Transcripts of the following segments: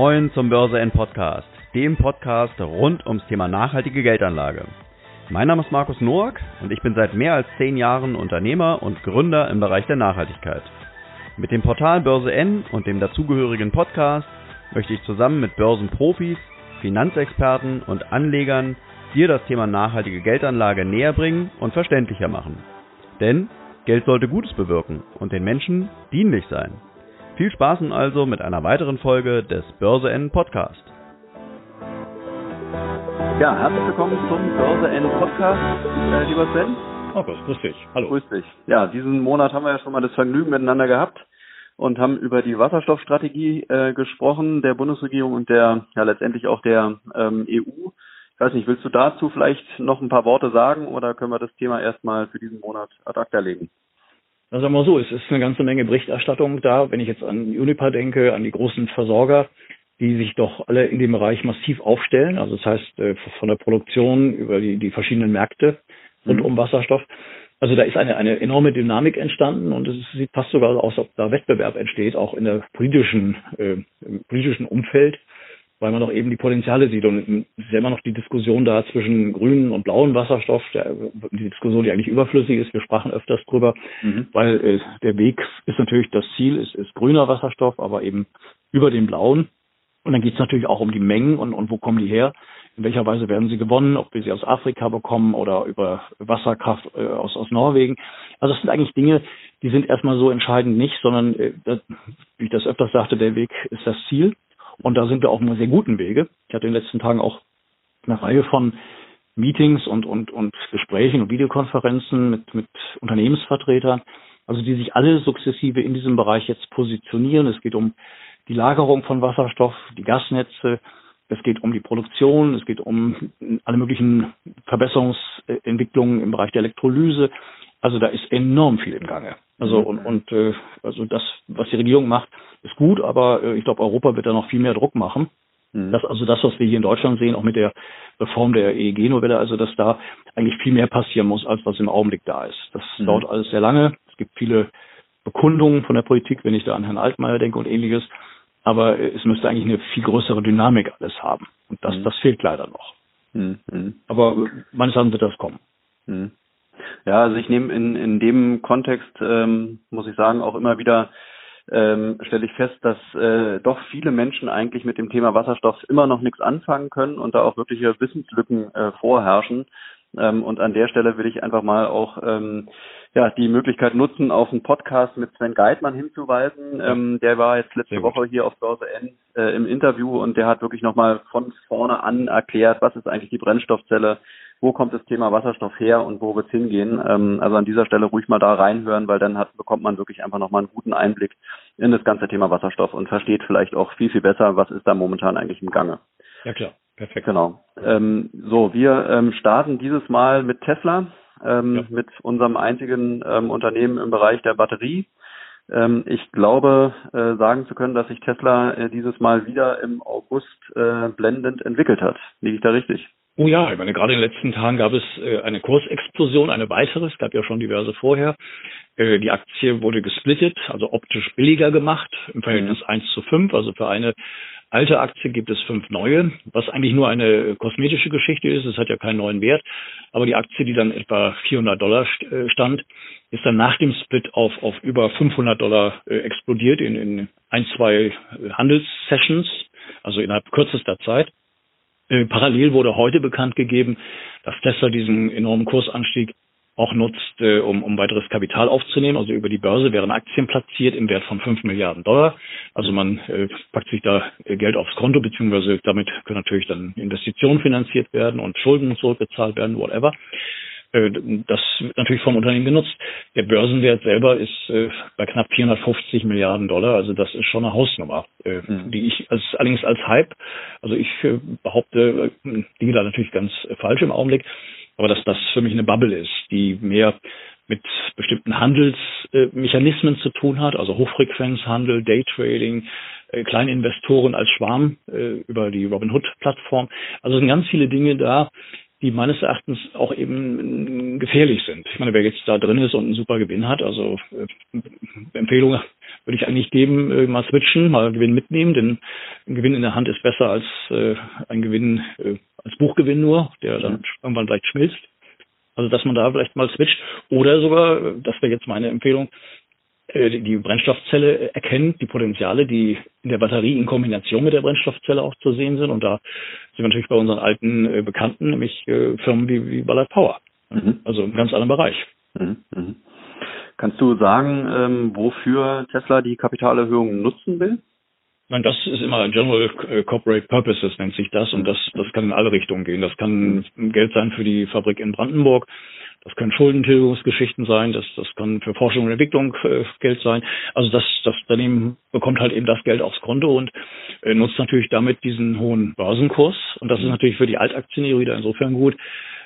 Moin zum Börse N Podcast, dem Podcast rund ums Thema nachhaltige Geldanlage. Mein Name ist Markus Noack und ich bin seit mehr als zehn Jahren Unternehmer und Gründer im Bereich der Nachhaltigkeit. Mit dem Portal Börse N und dem dazugehörigen Podcast möchte ich zusammen mit Börsenprofis, Finanzexperten und Anlegern dir das Thema nachhaltige Geldanlage näher bringen und verständlicher machen. Denn Geld sollte Gutes bewirken und den Menschen dienlich sein. Viel Spaß nun also mit einer weiteren Folge des Börse N Podcast. Ja, herzlich willkommen zum Börse N Podcast, äh, lieber Sven. Markus, grüß dich. Hallo. Grüß dich. Ja, diesen Monat haben wir ja schon mal das Vergnügen miteinander gehabt und haben über die Wasserstoffstrategie äh, gesprochen, der Bundesregierung und der ja letztendlich auch der ähm, EU. Ich weiß nicht, willst du dazu vielleicht noch ein paar Worte sagen oder können wir das Thema erstmal für diesen Monat ad acta legen? Na, sagen wir so, es ist eine ganze Menge Berichterstattung da. Wenn ich jetzt an Unipa denke, an die großen Versorger, die sich doch alle in dem Bereich massiv aufstellen. Also das heißt, äh, von der Produktion über die, die verschiedenen Märkte rund mhm. um Wasserstoff. Also da ist eine, eine enorme Dynamik entstanden und es sieht fast sogar aus, ob da Wettbewerb entsteht, auch in der politischen, äh, im politischen Umfeld, weil man doch eben die Potenziale sieht. Und es ist ja immer noch die Diskussion da zwischen grünen und blauen Wasserstoff, der, die Diskussion, die eigentlich überflüssig ist. Wir sprachen öfters drüber, mhm. weil äh, der Weg ist natürlich das Ziel, ist, ist grüner Wasserstoff, aber eben über den blauen. Und dann geht es natürlich auch um die Mengen und, und wo kommen die her in welcher Weise werden sie gewonnen, ob wir sie aus Afrika bekommen oder über Wasserkraft äh, aus, aus Norwegen. Also das sind eigentlich Dinge, die sind erstmal so entscheidend nicht, sondern äh, das, wie ich das öfters sagte, der Weg ist das Ziel. Und da sind wir auf einem sehr guten Wege. Ich hatte in den letzten Tagen auch eine Reihe von Meetings und, und, und Gesprächen und Videokonferenzen mit, mit Unternehmensvertretern, also die sich alle sukzessive in diesem Bereich jetzt positionieren. Es geht um die Lagerung von Wasserstoff, die Gasnetze, es geht um die Produktion, es geht um alle möglichen Verbesserungsentwicklungen im Bereich der Elektrolyse. Also da ist enorm viel im Gange. Also mhm. und, und äh, also das, was die Regierung macht, ist gut, aber äh, ich glaube, Europa wird da noch viel mehr Druck machen. Mhm. Das, also das, was wir hier in Deutschland sehen, auch mit der Reform der EEG-Novelle, also dass da eigentlich viel mehr passieren muss, als was im Augenblick da ist. Das mhm. dauert alles sehr lange. Es gibt viele Bekundungen von der Politik, wenn ich da an Herrn Altmaier denke und ähnliches. Aber es müsste eigentlich eine viel größere Dynamik alles haben. Und das, mhm. das fehlt leider noch. Mhm. Aber meines Erachtens wird das kommen. Ja, also ich nehme in, in dem Kontext, ähm, muss ich sagen, auch immer wieder ähm, stelle ich fest, dass äh, doch viele Menschen eigentlich mit dem Thema Wasserstoff immer noch nichts anfangen können und da auch wirkliche Wissenslücken äh, vorherrschen. Ähm, und an der Stelle will ich einfach mal auch ähm, ja, die Möglichkeit nutzen, auf einen Podcast mit Sven Geitmann hinzuweisen. Ähm, der war jetzt letzte Woche hier auf Börse N äh, im Interview und der hat wirklich nochmal von vorne an erklärt, was ist eigentlich die Brennstoffzelle, wo kommt das Thema Wasserstoff her und wo wird es hingehen. Ähm, also an dieser Stelle ruhig mal da reinhören, weil dann hat, bekommt man wirklich einfach nochmal einen guten Einblick in das ganze Thema Wasserstoff und versteht vielleicht auch viel, viel besser, was ist da momentan eigentlich im Gange. Ja klar. Perfekt. Genau. Ähm, so, wir ähm, starten dieses Mal mit Tesla, ähm, ja. mit unserem einzigen ähm, Unternehmen im Bereich der Batterie. Ähm, ich glaube, äh, sagen zu können, dass sich Tesla äh, dieses Mal wieder im August äh, blendend entwickelt hat. Liege ich da richtig? Oh ja, ich meine, gerade in den letzten Tagen gab es äh, eine Kursexplosion, eine weitere. Es gab ja schon diverse vorher. Äh, die Aktie wurde gesplittet, also optisch billiger gemacht, im Verhältnis mhm. 1 zu 5. Also für eine alte Aktie gibt es fünf neue, was eigentlich nur eine kosmetische Geschichte ist. Es hat ja keinen neuen Wert. Aber die Aktie, die dann etwa 400 Dollar äh, stand, ist dann nach dem Split auf, auf über 500 Dollar äh, explodiert in, in ein, zwei Handelssessions, also innerhalb kürzester Zeit. Äh, parallel wurde heute bekannt gegeben, dass Tesla diesen enormen Kursanstieg auch nutzt, äh, um, um weiteres Kapital aufzunehmen. Also über die Börse wären Aktien platziert im Wert von 5 Milliarden Dollar. Also man äh, packt sich da äh, Geld aufs Konto, beziehungsweise damit können natürlich dann Investitionen finanziert werden und Schulden zurückgezahlt werden, whatever. Äh, das wird natürlich vom Unternehmen genutzt. Der Börsenwert selber ist äh, bei knapp 450 Milliarden Dollar. Also das ist schon eine Hausnummer, äh, mhm. die ich als, allerdings als Hype, also ich behaupte, liege da natürlich ganz falsch im Augenblick aber dass das für mich eine Bubble ist, die mehr mit bestimmten Handelsmechanismen zu tun hat, also Hochfrequenzhandel, Daytrading, äh, Kleininvestoren als Schwarm über die Robinhood-Plattform. Also sind ganz viele Dinge da, die meines Erachtens auch eben gefährlich sind. Ich meine, wer jetzt da drin ist und einen super Gewinn hat, also äh, Empfehlung würde ich eigentlich geben, äh, mal switchen, mal Gewinn mitnehmen, denn ein Gewinn in der Hand ist besser als äh, ein Gewinn äh, als Buchgewinn nur, der dann irgendwann leicht schmilzt. Also dass man da vielleicht mal switcht oder sogar, das wäre jetzt meine Empfehlung, äh, die Brennstoffzelle erkennt, die Potenziale, die in der Batterie in Kombination mit der Brennstoffzelle auch zu sehen sind. Und da sind wir natürlich bei unseren alten äh, Bekannten, nämlich äh, Firmen wie, wie Ballard Power. Mhm. Also im ganz anderen Bereich. Mhm. Mhm. Kannst du sagen, ähm, wofür Tesla die Kapitalerhöhung nutzen will? Nein, das ist immer General Corporate Purposes nennt sich das und das, das kann in alle Richtungen gehen. Das kann Geld sein für die Fabrik in Brandenburg, das können Schuldentilgungsgeschichten sein, das, das kann für Forschung und Entwicklung äh, Geld sein. Also das, das Unternehmen bekommt halt eben das Geld aufs Konto und äh, nutzt natürlich damit diesen hohen Börsenkurs. Und das ist natürlich für die Altaktionäre wieder insofern gut,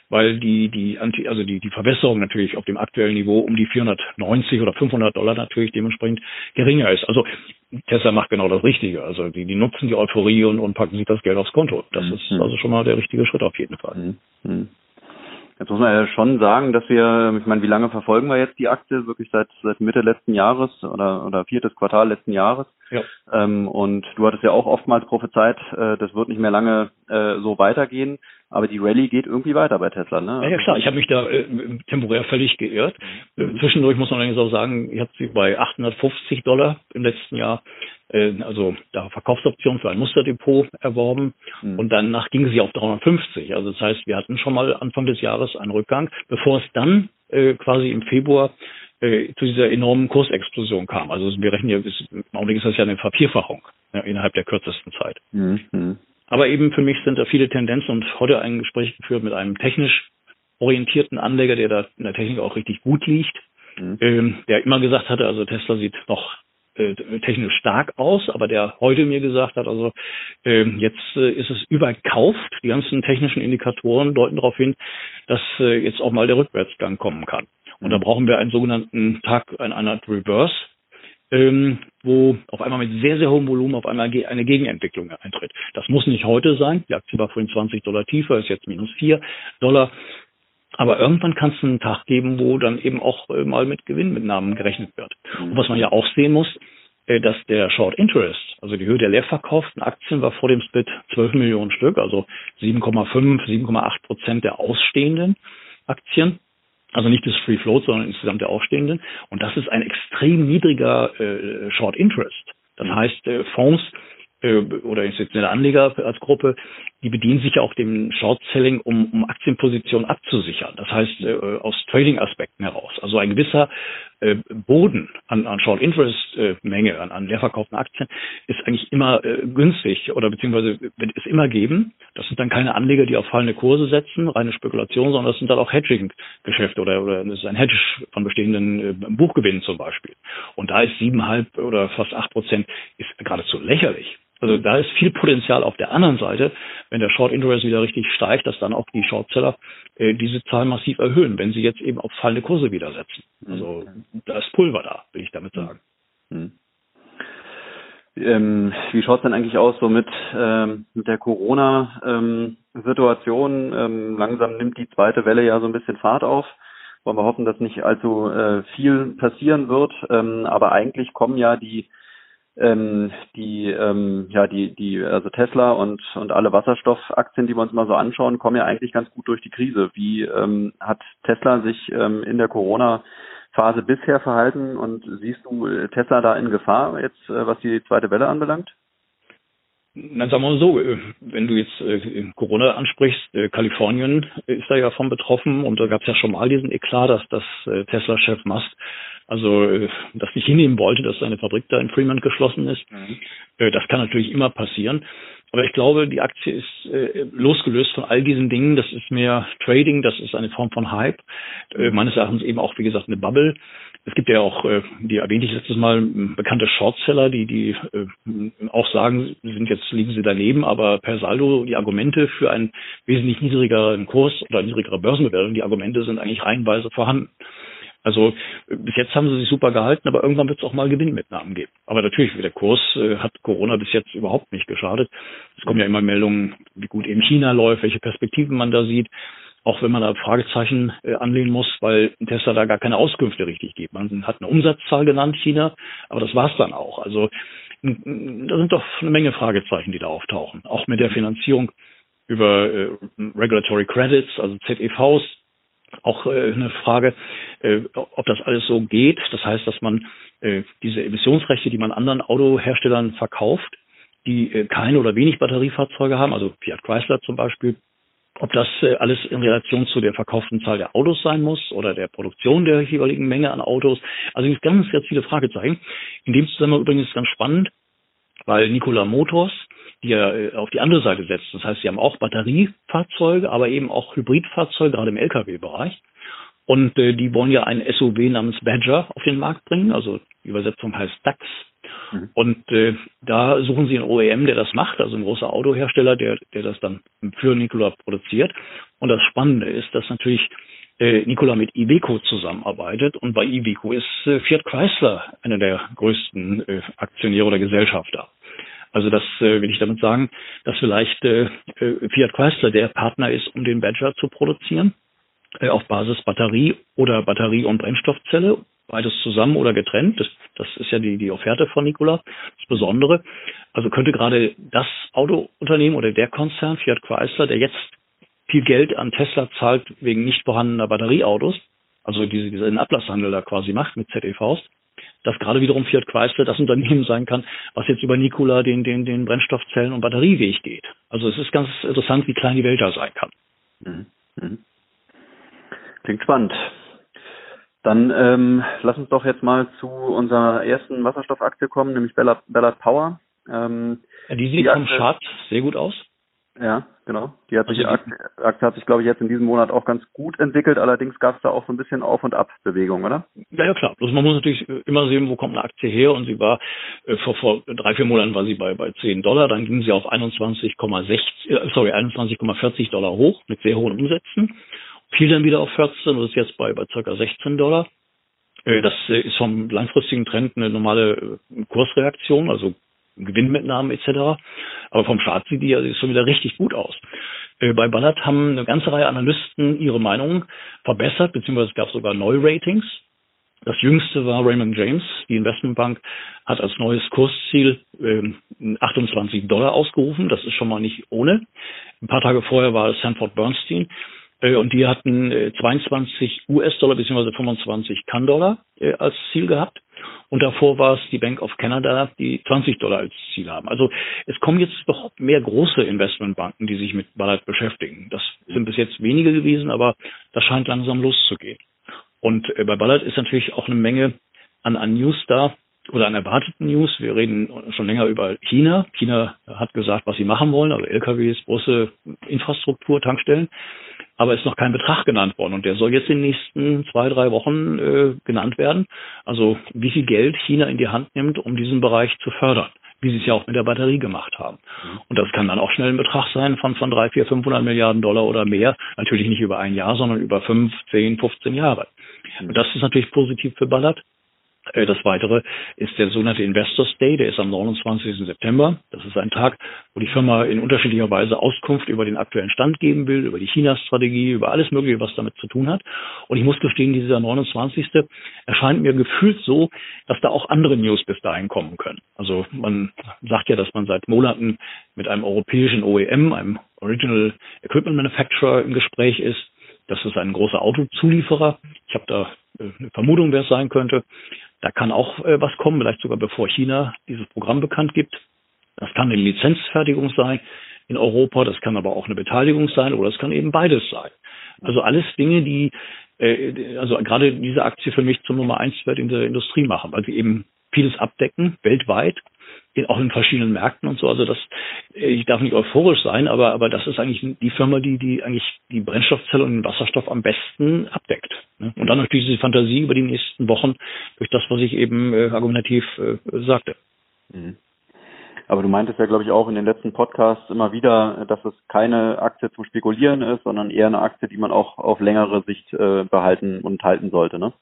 weil die, die, Anti, also die, die Verbesserung natürlich auf dem aktuellen Niveau um die 490 oder 500 Dollar natürlich dementsprechend geringer ist. Also Tesla macht genau das Richtige. Also die, die nutzen die Euphorie und, und packen sich das Geld aufs Konto. Das mhm. ist also schon mal der richtige Schritt auf jeden Fall. Mhm. mhm. Jetzt muss man ja schon sagen, dass wir, ich meine, wie lange verfolgen wir jetzt die Aktie? Wirklich seit, seit Mitte letzten Jahres oder, oder viertes Quartal letzten Jahres. Ja. Ähm, und du hattest ja auch oftmals prophezeit, äh, das wird nicht mehr lange äh, so weitergehen. Aber die Rallye geht irgendwie weiter bei Tesla, ne? Ja, ja klar, ich habe mich da äh, temporär völlig geirrt. Mhm. Zwischendurch muss man allerdings auch sagen, ich habe sie bei 850 Dollar im letzten Jahr äh, also da Verkaufsoption für ein Musterdepot erworben mhm. und danach ging sie auf 350. Also das heißt, wir hatten schon mal Anfang des Jahres einen Rückgang, bevor es dann äh, quasi im Februar äh, zu dieser enormen Kursexplosion kam. Also wir rechnen ja, im Augenblick ist das ja eine Vervierfachung ja, innerhalb der kürzesten Zeit. Mhm. Aber eben für mich sind da viele Tendenzen und heute ein Gespräch geführt mit einem technisch orientierten Anleger, der da in der Technik auch richtig gut liegt, mhm. ähm, der immer gesagt hatte, also Tesla sieht noch äh, technisch stark aus, aber der heute mir gesagt hat, also äh, jetzt äh, ist es überkauft. Die ganzen technischen Indikatoren deuten darauf hin, dass äh, jetzt auch mal der Rückwärtsgang kommen kann. Und da brauchen wir einen sogenannten Tag, eine Art Reverse, ähm, wo auf einmal mit sehr, sehr hohem Volumen auf einmal eine Gegenentwicklung eintritt. Das muss nicht heute sein. Die Aktie war vorhin 20 Dollar tiefer, ist jetzt minus 4 Dollar. Aber irgendwann kann es einen Tag geben, wo dann eben auch äh, mal mit Gewinnmitnahmen gerechnet wird. Und was man ja auch sehen muss, äh, dass der Short Interest, also die Höhe der leerverkauften Aktien war vor dem Split 12 Millionen Stück, also 7,5, 7,8 Prozent der ausstehenden Aktien. Also nicht des Free Float, sondern insgesamt der ausstehenden. Und das ist ein extrem niedriger äh, Short Interest. Das heißt, äh, Fonds äh, oder institutionelle Anleger als Gruppe, die bedienen sich ja auch dem Short-Selling, um, um Aktienpositionen abzusichern. Das heißt, äh, aus Trading-Aspekten heraus. Also ein gewisser äh, Boden an, an Short-Interest-Menge, äh, an, an leerverkauften Aktien, ist eigentlich immer äh, günstig oder beziehungsweise wird es immer geben. Das sind dann keine Anleger, die auf fallende Kurse setzen, reine Spekulation, sondern das sind dann auch Hedging-Geschäfte oder, oder das ist ein Hedge von bestehenden äh, Buchgewinnen zum Beispiel. Und da ist siebeneinhalb oder fast acht Prozent ist geradezu lächerlich. Also da ist viel Potenzial auf der anderen Seite, wenn der Short Interest wieder richtig steigt, dass dann auch die Shortseller äh, diese Zahlen massiv erhöhen, wenn sie jetzt eben auf fallende Kurse wieder setzen. Also da ist Pulver da, will ich damit sagen. Mhm. Ähm, wie schaut es denn eigentlich aus so mit, ähm, mit der Corona-Situation? Ähm, langsam nimmt die zweite Welle ja so ein bisschen Fahrt auf. Wollen wir hoffen, dass nicht allzu äh, viel passieren wird. Ähm, aber eigentlich kommen ja die ähm, die, ähm, ja, die, die, also Tesla und, und alle Wasserstoffaktien, die wir uns mal so anschauen, kommen ja eigentlich ganz gut durch die Krise. Wie ähm, hat Tesla sich ähm, in der Corona-Phase bisher verhalten und siehst du Tesla da in Gefahr jetzt, äh, was die zweite Welle anbelangt? Dann sagen wir mal so, äh, wenn du jetzt äh, Corona ansprichst, äh, Kalifornien ist da ja von betroffen und da gab es ja schon mal diesen Eklat, dass das äh, Tesla-Chef Musk also das nicht hinnehmen wollte, dass seine Fabrik da in Fremont geschlossen ist. Mhm. Das kann natürlich immer passieren. Aber ich glaube, die Aktie ist äh, losgelöst von all diesen Dingen. Das ist mehr Trading, das ist eine Form von Hype. Äh, meines Erachtens eben auch, wie gesagt, eine Bubble. Es gibt ja auch, äh, die erwähnte ich letztes Mal, bekannte Shortseller, die, die äh, auch sagen, sind jetzt liegen sie daneben, aber per Saldo die Argumente für einen wesentlich niedrigeren Kurs oder niedrigere Börsenbewertung, die Argumente sind eigentlich reihenweise vorhanden. Also bis jetzt haben sie sich super gehalten, aber irgendwann wird es auch mal Gewinnmitnahmen geben. Aber natürlich, der Kurs äh, hat Corona bis jetzt überhaupt nicht geschadet. Es kommen ja immer Meldungen, wie gut eben China läuft, welche Perspektiven man da sieht. Auch wenn man da Fragezeichen äh, anlehnen muss, weil Tesla da gar keine Auskünfte richtig gibt. Man hat eine Umsatzzahl genannt, China, aber das war's dann auch. Also da sind doch eine Menge Fragezeichen, die da auftauchen. Auch mit der Finanzierung über äh, Regulatory Credits, also ZEVs, auch äh, eine Frage, äh, ob das alles so geht. Das heißt, dass man äh, diese Emissionsrechte, die man anderen Autoherstellern verkauft, die äh, keine oder wenig Batteriefahrzeuge haben, also Fiat Chrysler zum Beispiel, ob das äh, alles in Relation zu der verkauften Zahl der Autos sein muss oder der Produktion der jeweiligen Menge an Autos. Also es ganz, ganz viele Fragezeichen. In dem Zusammenhang übrigens ganz spannend, weil Nikola Motors, die ja äh, auf die andere Seite setzt, das heißt, sie haben auch Batteriefahrzeuge, aber eben auch Hybridfahrzeuge, gerade im Lkw-Bereich. Und äh, die wollen ja ein SUV namens Badger auf den Markt bringen, also die Übersetzung heißt DAX. Mhm. Und äh, da suchen sie einen OEM, der das macht, also ein großer Autohersteller, der, der das dann für Nikola produziert. Und das Spannende ist, dass natürlich äh, Nikola mit Iveco zusammenarbeitet und bei Iveco ist äh, Fiat Chrysler einer der größten äh, Aktionäre oder Gesellschafter. Also das äh, will ich damit sagen, dass vielleicht äh, äh, Fiat Chrysler der Partner ist, um den Badger zu produzieren äh, auf Basis Batterie oder Batterie und Brennstoffzelle beides zusammen oder getrennt. Das, das ist ja die, die Offerte von Nikola, das Besondere. Also könnte gerade das Autounternehmen oder der Konzern Fiat Chrysler, der jetzt viel Geld an Tesla zahlt wegen nicht vorhandener Batterieautos, also diese, diesen Ablasshandel da quasi macht mit ZEVs, dass gerade wiederum Fiat Chrysler das Unternehmen sein kann, was jetzt über Nikola den, den, den Brennstoffzellen- und Batterieweg geht. Also es ist ganz interessant, wie klein die Welt da sein kann. Mhm. Mhm. Klingt spannend. Dann ähm, lass uns doch jetzt mal zu unserer ersten Wasserstoffaktie kommen, nämlich Ballard, Ballard Power. Ähm, die sieht die vom Chart sehr gut aus. Ja, genau. Die hat sich, also die Aktie, Aktie hat sich, glaube ich, jetzt in diesem Monat auch ganz gut entwickelt. Allerdings gab es da auch so ein bisschen Auf- und Ab-Bewegung, oder? Ja, ja, klar. Bloß man muss natürlich immer sehen, wo kommt eine Aktie her. Und sie war, äh, vor, vor drei, vier Monaten war sie bei, bei 10 Dollar. Dann ging sie auf 21,6, äh, sorry, 21,40 Dollar hoch mit sehr hohen Umsätzen fiel dann wieder auf 14 und ist jetzt bei, bei ca. 16 Dollar. Äh, das äh, ist vom langfristigen Trend eine normale äh, Kursreaktion, also Gewinnmitnahmen etc. Aber vom Chart sieht die ja schon wieder richtig gut aus. Bei Ballard haben eine ganze Reihe Analysten ihre Meinung verbessert, beziehungsweise es gab sogar Neuratings. Das jüngste war Raymond James. Die Investmentbank hat als neues Kursziel äh, 28 Dollar ausgerufen. Das ist schon mal nicht ohne. Ein paar Tage vorher war es Sanford Bernstein. Äh, und die hatten 22 äh, US-Dollar bzw. 25 Kann-Dollar äh, als Ziel gehabt. Und davor war es die Bank of Canada, die 20 Dollar als Ziel haben. Also es kommen jetzt doch mehr große Investmentbanken, die sich mit Ballard beschäftigen. Das sind bis jetzt wenige gewesen, aber das scheint langsam loszugehen. Und bei Ballard ist natürlich auch eine Menge an, an News da oder an erwarteten News. Wir reden schon länger über China. China hat gesagt, was sie machen wollen, also LKWs, große Infrastruktur, Tankstellen aber ist noch kein Betrag genannt worden. Und der soll jetzt in den nächsten zwei, drei Wochen äh, genannt werden. Also wie viel Geld China in die Hand nimmt, um diesen Bereich zu fördern, wie sie es ja auch mit der Batterie gemacht haben. Mhm. Und das kann dann auch schnell ein Betrag sein von, von drei, vier, 500 Milliarden Dollar oder mehr. Natürlich nicht über ein Jahr, sondern über fünf, zehn, 15 Jahre. Und das ist natürlich positiv für Ballard. Äh, das weitere ist der sogenannte Investors Day, der ist am 29. September. Das ist ein Tag, wo die Firma in unterschiedlicher Weise Auskunft über den aktuellen Stand geben will, über die China-Strategie, über alles Mögliche, was damit zu tun hat. Und ich muss gestehen, dieser 29. erscheint mir gefühlt so, dass da auch andere News bis dahin kommen können. Also man sagt ja, dass man seit Monaten mit einem europäischen OEM, einem Original Equipment Manufacturer im Gespräch ist. Das ist ein großer Autozulieferer. Ich habe da äh, eine Vermutung, wer es sein könnte. Da kann auch äh, was kommen, vielleicht sogar bevor China dieses Programm bekannt gibt. Das kann eine Lizenzfertigung sein in Europa, das kann aber auch eine Beteiligung sein oder es kann eben beides sein. Also alles Dinge, die äh, also gerade diese Aktie für mich zum Nummer eins Wert in der Industrie machen, weil sie eben vieles abdecken, weltweit, in, auch in verschiedenen Märkten und so. Also das, ich darf nicht euphorisch sein, aber, aber das ist eigentlich die Firma, die, die eigentlich die Brennstoffzelle und den Wasserstoff am besten abdeckt. Ne? Und dann natürlich diese Fantasie über die nächsten Wochen durch das, was ich eben äh, argumentativ äh, sagte. Mhm. Aber du meintest ja, glaube ich, auch in den letzten Podcasts immer wieder, dass es keine Aktie zum Spekulieren ist, sondern eher eine Aktie, die man auch auf längere Sicht äh, behalten und halten sollte, ne?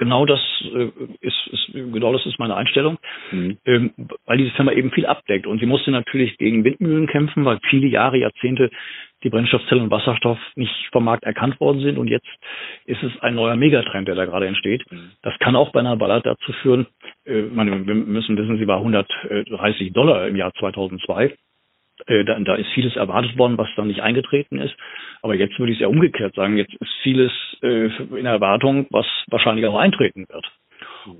Genau das äh, ist, ist genau das ist meine Einstellung, mhm. ähm, weil diese Firma eben viel abdeckt und sie musste natürlich gegen Windmühlen kämpfen, weil viele Jahre, Jahrzehnte die Brennstoffzelle und Wasserstoff nicht vom Markt erkannt worden sind und jetzt ist es ein neuer Megatrend, der da gerade entsteht. Mhm. Das kann auch bei einer Ballard dazu führen, äh, meine, wir müssen wissen, sie war 130 Dollar im Jahr 2002 äh, da, da, ist vieles erwartet worden, was dann nicht eingetreten ist. Aber jetzt würde ich es ja umgekehrt sagen. Jetzt ist vieles äh, in Erwartung, was wahrscheinlich auch eintreten wird.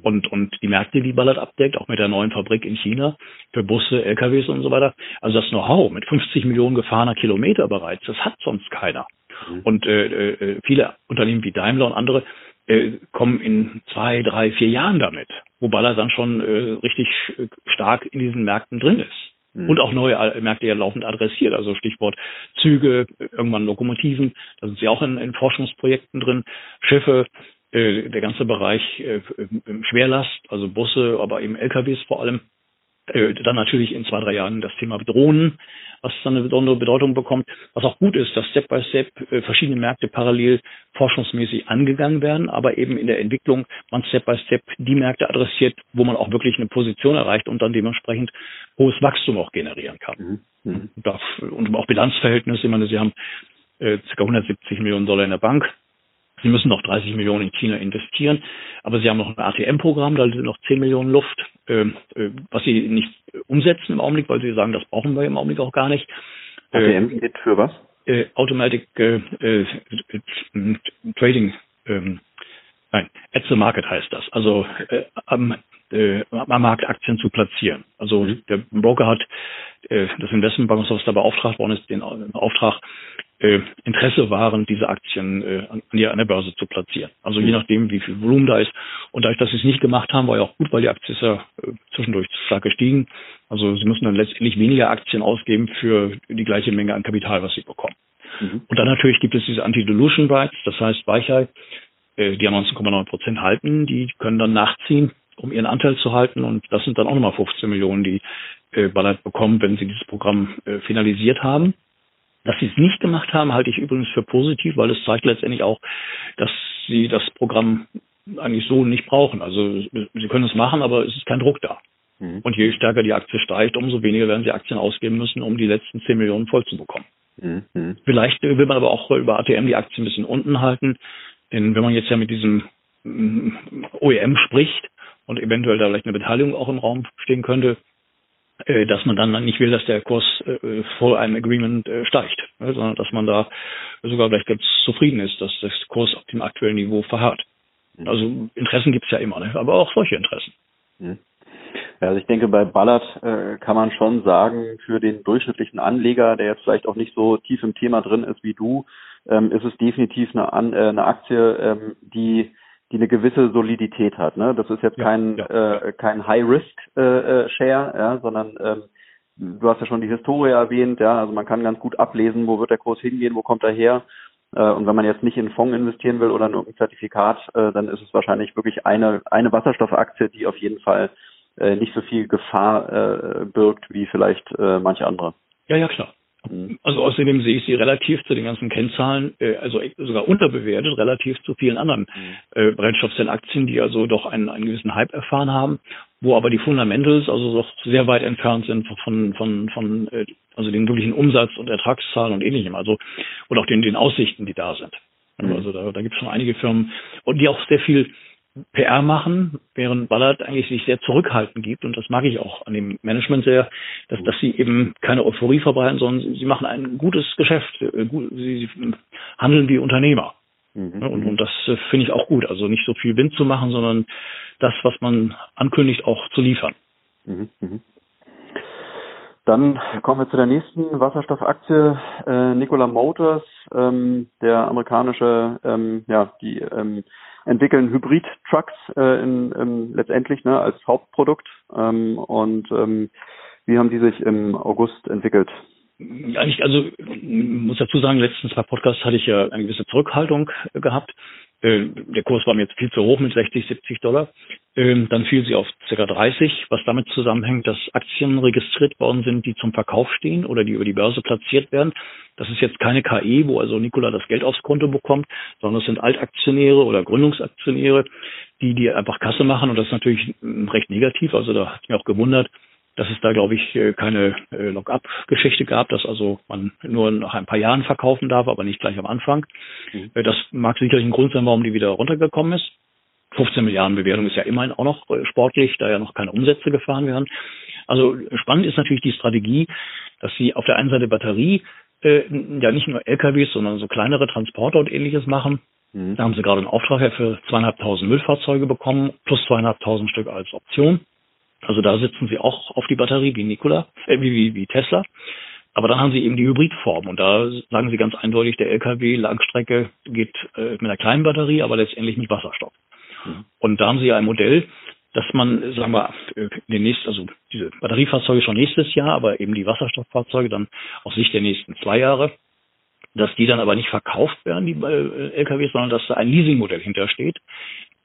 Und, und die Märkte, die Ballard abdeckt, auch mit der neuen Fabrik in China für Busse, LKWs und so weiter. Also das Know-how mit 50 Millionen gefahrener Kilometer bereits, das hat sonst keiner. Mhm. Und äh, äh, viele Unternehmen wie Daimler und andere äh, kommen in zwei, drei, vier Jahren damit, wo Ballard dann schon äh, richtig stark in diesen Märkten drin ist. Mhm. Und auch neue Märkte ja laufend adressiert. Also Stichwort Züge, irgendwann Lokomotiven, da sind sie auch in, in Forschungsprojekten drin, Schiffe, äh, der ganze Bereich äh, Schwerlast, also Busse, aber eben LKWs vor allem. Äh, dann natürlich in zwei, drei Jahren das Thema Drohnen, was dann eine besondere Bedeutung bekommt. Was auch gut ist, dass Step by Step äh, verschiedene Märkte parallel forschungsmäßig angegangen werden, aber eben in der Entwicklung man Step by Step die Märkte adressiert, wo man auch wirklich eine Position erreicht und dann dementsprechend hohes Wachstum auch generieren kann. Mhm. mhm. Und auch Bilanzverhältnisse, ich meine, Sie haben äh, ca. 170 Millionen Dollar in der Bank, Sie müssen noch 30 Millionen in China investieren, aber Sie haben noch ein ATM-Programm, da sind noch 10 Millionen Luft, äh, äh, was Sie nicht umsetzen im Augenblick, weil Sie sagen, das brauchen wir im Augenblick auch gar nicht. ATM steht für was? Äh, Automatic äh, äh, Trading, ähm, nein, at the market heißt das. Also äh, am, äh, am Markt Aktien zu platzieren. Also mhm. der Broker hat äh, das Investmentbank, was da beauftragt worden ist, den Auftrag, äh, Interesse waren, diese Aktien äh, an, an der Börse zu platzieren. Also je mhm. nachdem, wie viel Volumen da ist. Und dadurch, dass sie es nicht gemacht haben, war ja auch gut, weil die Aktie ist ja äh, zwischendurch stark gestiegen. Also sie müssen dann letztendlich weniger Aktien ausgeben für die gleiche Menge an Kapital, was sie bekommen. Mhm. Und dann natürlich gibt es diese Anti-Dilution Rights, das heißt Weichheit, äh, die an 19,9 Prozent halten, die können dann nachziehen, um ihren Anteil zu halten. Und das sind dann auch nochmal 15 Millionen, die äh, Ballard bekommen, wenn sie dieses Programm äh, finalisiert haben. Dass sie es nicht gemacht haben, halte ich übrigens für positiv, weil es zeigt letztendlich auch, dass sie das Programm eigentlich so nicht brauchen. Also sie können es machen, aber es ist kein Druck da. Mhm. Und je stärker die Aktie steigt, umso weniger werden sie Aktien ausgeben müssen, um die letzten 10 Millionen voll zu bekommen. Mhm. Vielleicht will man aber auch über ATM die Aktie ein bisschen unten halten. Denn wenn man jetzt ja mit diesem mm, OEM spricht und eventuell da vielleicht eine Beteiligung auch im Raum stehen könnte, dass man dann nicht will, dass der Kurs äh, vor einem Agreement äh, steigt, ne, sondern dass man da sogar vielleicht ganz zufrieden ist, dass das Kurs auf dem aktuellen Niveau verharrt. Mhm. Also Interessen gibt es ja immer, ne? aber auch solche Interessen. Mhm. Ja, also ich denke, bei Ballard äh, kann man schon sagen, für den durchschnittlichen Anleger, der jetzt vielleicht auch nicht so tief im Thema drin ist wie du, ähm, ist es definitiv eine, An äh, eine Aktie, ähm, die die eine gewisse Solidität hat. Ne? Das ist jetzt ja, kein ja. Äh, kein High Risk äh, äh, Share, ja, sondern ähm, du hast ja schon die Historie erwähnt, ja, also man kann ganz gut ablesen, wo wird der Kurs hingehen, wo kommt er her. Äh, und wenn man jetzt nicht in einen Fonds investieren will oder in irgendein Zertifikat, äh, dann ist es wahrscheinlich wirklich eine eine Wasserstoffaktie, die auf jeden Fall äh, nicht so viel Gefahr äh, birgt wie vielleicht äh, manche andere. Ja, ja, klar. Mhm. Also außerdem sehe ich sie relativ zu den ganzen Kennzahlen, äh, also sogar unterbewertet, relativ zu vielen anderen mhm. äh, Brennstoffzellaktien, die also doch einen, einen gewissen Hype erfahren haben, wo aber die Fundamentals also doch sehr weit entfernt sind von, von, von äh, also den wirklichen Umsatz und Ertragszahlen und ähnlichem, also und auch den, den Aussichten, die da sind. Mhm. Also da, da gibt es schon einige Firmen und die auch sehr viel PR machen, während Ballard eigentlich sich sehr zurückhaltend gibt. Und das mag ich auch an dem Management sehr, dass, dass sie eben keine Euphorie verbreiten, sondern sie machen ein gutes Geschäft. Äh, sie handeln wie Unternehmer. Mhm. Und, und das äh, finde ich auch gut. Also nicht so viel Wind zu machen, sondern das, was man ankündigt, auch zu liefern. Mhm. mhm. Dann kommen wir zu der nächsten Wasserstoffaktie, äh, Nikola Motors, ähm, der amerikanische, ähm, ja, die ähm, entwickeln Hybrid-Trucks äh, in, in, letztendlich ne, als Hauptprodukt. Ähm, und ähm, wie haben die sich im August entwickelt? Eigentlich, also muss dazu sagen, letzten zwei Podcasts hatte ich ja eine gewisse Zurückhaltung gehabt. Äh, der Kurs war mir jetzt viel zu hoch mit 60, 70 Dollar. Ähm, dann fiel sie auf ca. 30, was damit zusammenhängt, dass Aktien registriert worden sind, die zum Verkauf stehen oder die über die Börse platziert werden. Das ist jetzt keine KI, wo also Nikola das Geld aufs Konto bekommt, sondern es sind Altaktionäre oder Gründungsaktionäre, die, die einfach Kasse machen und das ist natürlich recht negativ. Also da hat mich auch gewundert, dass es da, glaube ich, äh, keine äh, Lock-up-Geschichte gab, dass also man nur nach ein paar Jahren verkaufen darf, aber nicht gleich am Anfang. Mhm. Äh, das mag sicherlich ein Grund sein, warum die wieder runtergekommen ist. 15 Milliarden Bewertung ist ja immerhin auch noch sportlich, da ja noch keine Umsätze gefahren werden. Also spannend ist natürlich die Strategie, dass sie auf der einen Seite Batterie äh, ja nicht nur LKWs, sondern so kleinere Transporter und ähnliches machen. Mhm. Da haben sie gerade einen Auftrag für zweieinhalbtausend Müllfahrzeuge bekommen, plus zweieinhalbtausend Stück als Option. Also da sitzen sie auch auf die Batterie wie Nikola, äh, wie, wie, Tesla. Aber dann haben sie eben die Hybridform und da sagen sie ganz eindeutig, der LKW Langstrecke geht äh, mit einer kleinen Batterie, aber letztendlich mit Wasserstoff. Mhm. Und da haben sie ja ein Modell, dass man, sagen wir, in den nächsten, also diese Batteriefahrzeuge schon nächstes Jahr, aber eben die Wasserstofffahrzeuge dann aus Sicht der nächsten zwei Jahre, dass die dann aber nicht verkauft werden, die äh, LKWs, sondern dass da ein Leasingmodell hintersteht,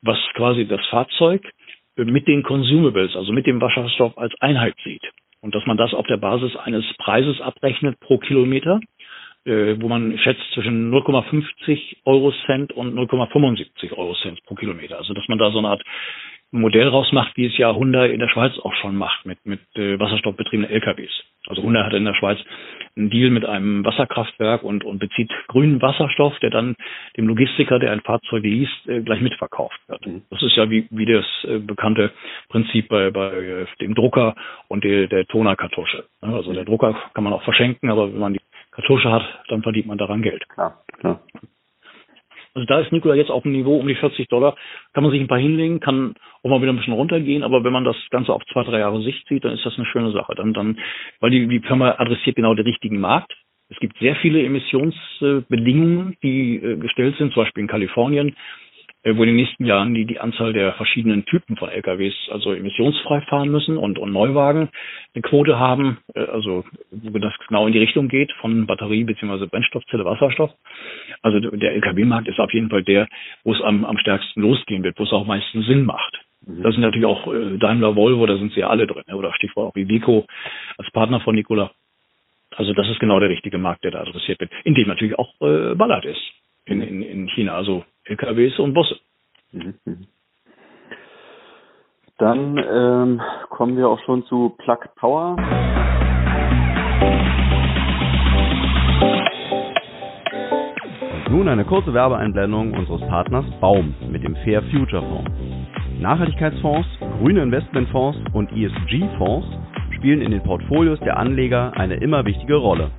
was quasi das Fahrzeug mit den Consumables, also mit dem Wasserstoff als Einheit sieht. Und dass man das auf der Basis eines Preises abrechnet pro Kilometer, äh, wo man schätzt zwischen 0,50 Euro Cent und 0,75 Euro Cent pro Kilometer. Also dass man da so eine Art Modell rausmacht, wie es ja Honda in der Schweiz auch schon macht mit, mit äh, wasserstoffbetriebenen LKWs. Also Honda hat in der Schweiz einen Deal mit einem Wasserkraftwerk und, und bezieht grünen Wasserstoff, der dann dem Logistiker, der ein Fahrzeug liest, äh, gleich mitverkauft wird. Mhm. Das ist ja wie, wie das äh, bekannte Prinzip bei, bei äh, dem Drucker und der, der Tonerkartusche. Also der Drucker kann man auch verschenken, aber wenn man die Kartusche hat, dann verdient man daran Geld. Klar, klar. Also da ist Nikola jetzt auf dem Niveau um die 40 Dollar. Kann man sich ein paar hinlegen, kann auch mal wieder ein bisschen runtergehen, aber wenn man das Ganze auf zwei, drei Jahre Sicht sieht, dann ist das eine schöne Sache. Dann, dann, weil die, die Firma adressiert genau den richtigen Markt. Es gibt sehr viele Emissionsbedingungen, die äh, gestellt sind, zum Beispiel in Kalifornien wo in den nächsten Jahren die, die Anzahl der verschiedenen Typen von LKWs also emissionsfrei fahren müssen und, und Neuwagen eine Quote haben, äh, also wo das genau in die Richtung geht von Batterie beziehungsweise Brennstoffzelle, Wasserstoff. Also der LKW-Markt ist auf jeden Fall der, wo es am, am stärksten losgehen wird, wo es auch am meisten Sinn macht. Mhm. Da sind natürlich auch äh, Daimler, Volvo, da sind sie ja alle drin, oder Stichwort auch Iveco als Partner von Nikola. Also das ist genau der richtige Markt, der da adressiert wird, in dem natürlich auch äh, Ballard ist in, in, in China. Also LKWs und Busse. Mhm. Dann ähm, kommen wir auch schon zu Plug Power. Und nun eine kurze Werbeeinblendung unseres Partners Baum mit dem Fair Future Fonds. Nachhaltigkeitsfonds, grüne Investmentfonds und ESG-Fonds spielen in den Portfolios der Anleger eine immer wichtige Rolle.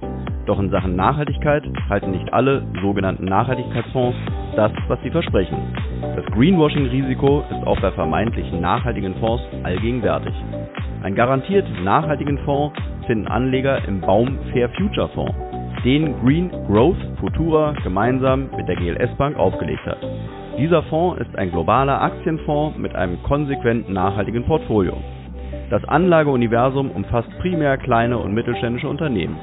Doch in Sachen Nachhaltigkeit halten nicht alle sogenannten Nachhaltigkeitsfonds das, was sie versprechen. Das Greenwashing-Risiko ist auch bei vermeintlichen nachhaltigen Fonds allgegenwärtig. Einen garantiert nachhaltigen Fonds finden Anleger im Baum Fair Future Fonds, den Green Growth Futura gemeinsam mit der GLS Bank aufgelegt hat. Dieser Fonds ist ein globaler Aktienfonds mit einem konsequent nachhaltigen Portfolio. Das Anlageuniversum umfasst primär kleine und mittelständische Unternehmen.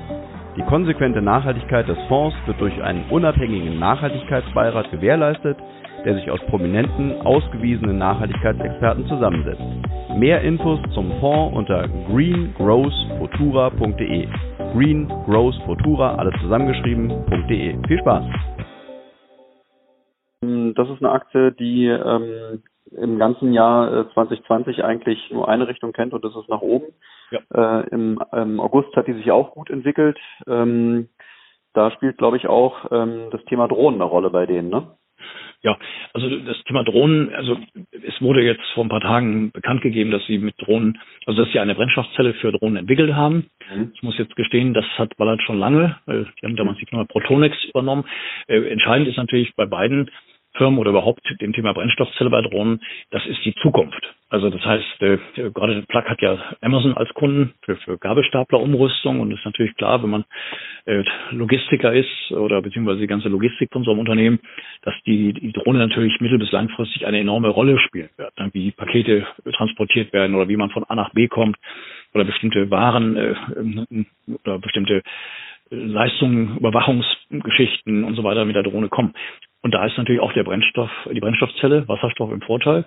Die konsequente Nachhaltigkeit des Fonds wird durch einen unabhängigen Nachhaltigkeitsbeirat gewährleistet, der sich aus prominenten, ausgewiesenen Nachhaltigkeitsexperten zusammensetzt. Mehr Infos zum Fonds unter greengrowthfutura.de. Greengrowthfutura, alles zusammengeschrieben.de. Viel Spaß! Das ist eine Aktie, die ähm, im ganzen Jahr 2020 äh, eigentlich nur eine Richtung kennt und das ist nach oben. Ja. Äh, im, im, August hat die sich auch gut entwickelt. Ähm, da spielt, glaube ich, auch ähm, das Thema Drohnen eine Rolle bei denen, ne? Ja, also das Thema Drohnen, also es wurde jetzt vor ein paar Tagen bekannt gegeben, dass sie mit Drohnen, also dass sie eine Brennstoffzelle für Drohnen entwickelt haben. Mhm. Ich muss jetzt gestehen, das hat Ballard schon lange. Äh, die haben damals die Firma Protonex übernommen. Äh, entscheidend ist natürlich bei beiden Firmen oder überhaupt dem Thema Brennstoffzelle bei Drohnen, das ist die Zukunft. Also das heißt, äh, gerade Plug hat ja Amazon als Kunden für, für Gabelstaplerumrüstung und ist natürlich klar, wenn man äh, Logistiker ist oder beziehungsweise die ganze Logistik von so einem Unternehmen, dass die, die Drohne natürlich mittel- bis langfristig eine enorme Rolle spielen wird, ne? wie Pakete transportiert werden oder wie man von A nach B kommt oder bestimmte Waren äh, oder bestimmte Leistungen, Überwachungsgeschichten und so weiter mit der Drohne kommen. Und da ist natürlich auch der Brennstoff, die Brennstoffzelle, Wasserstoff im Vorteil,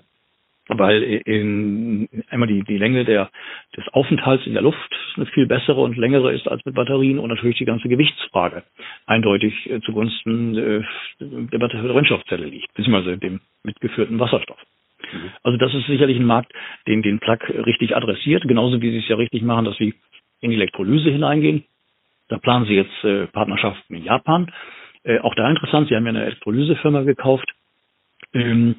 weil in, einmal die, die Länge der, des Aufenthalts in der Luft eine viel bessere und längere ist als mit Batterien und natürlich die ganze Gewichtsfrage eindeutig äh, zugunsten äh, der Brennstoffzelle liegt, beziehungsweise dem mitgeführten Wasserstoff. Mhm. Also das ist sicherlich ein Markt, den den Plug richtig adressiert, genauso wie sie es ja richtig machen, dass sie in die Elektrolyse hineingehen. Da planen sie jetzt äh, Partnerschaften in Japan. Äh, auch da interessant, sie haben ja eine Elektrolysefirma gekauft, ähm,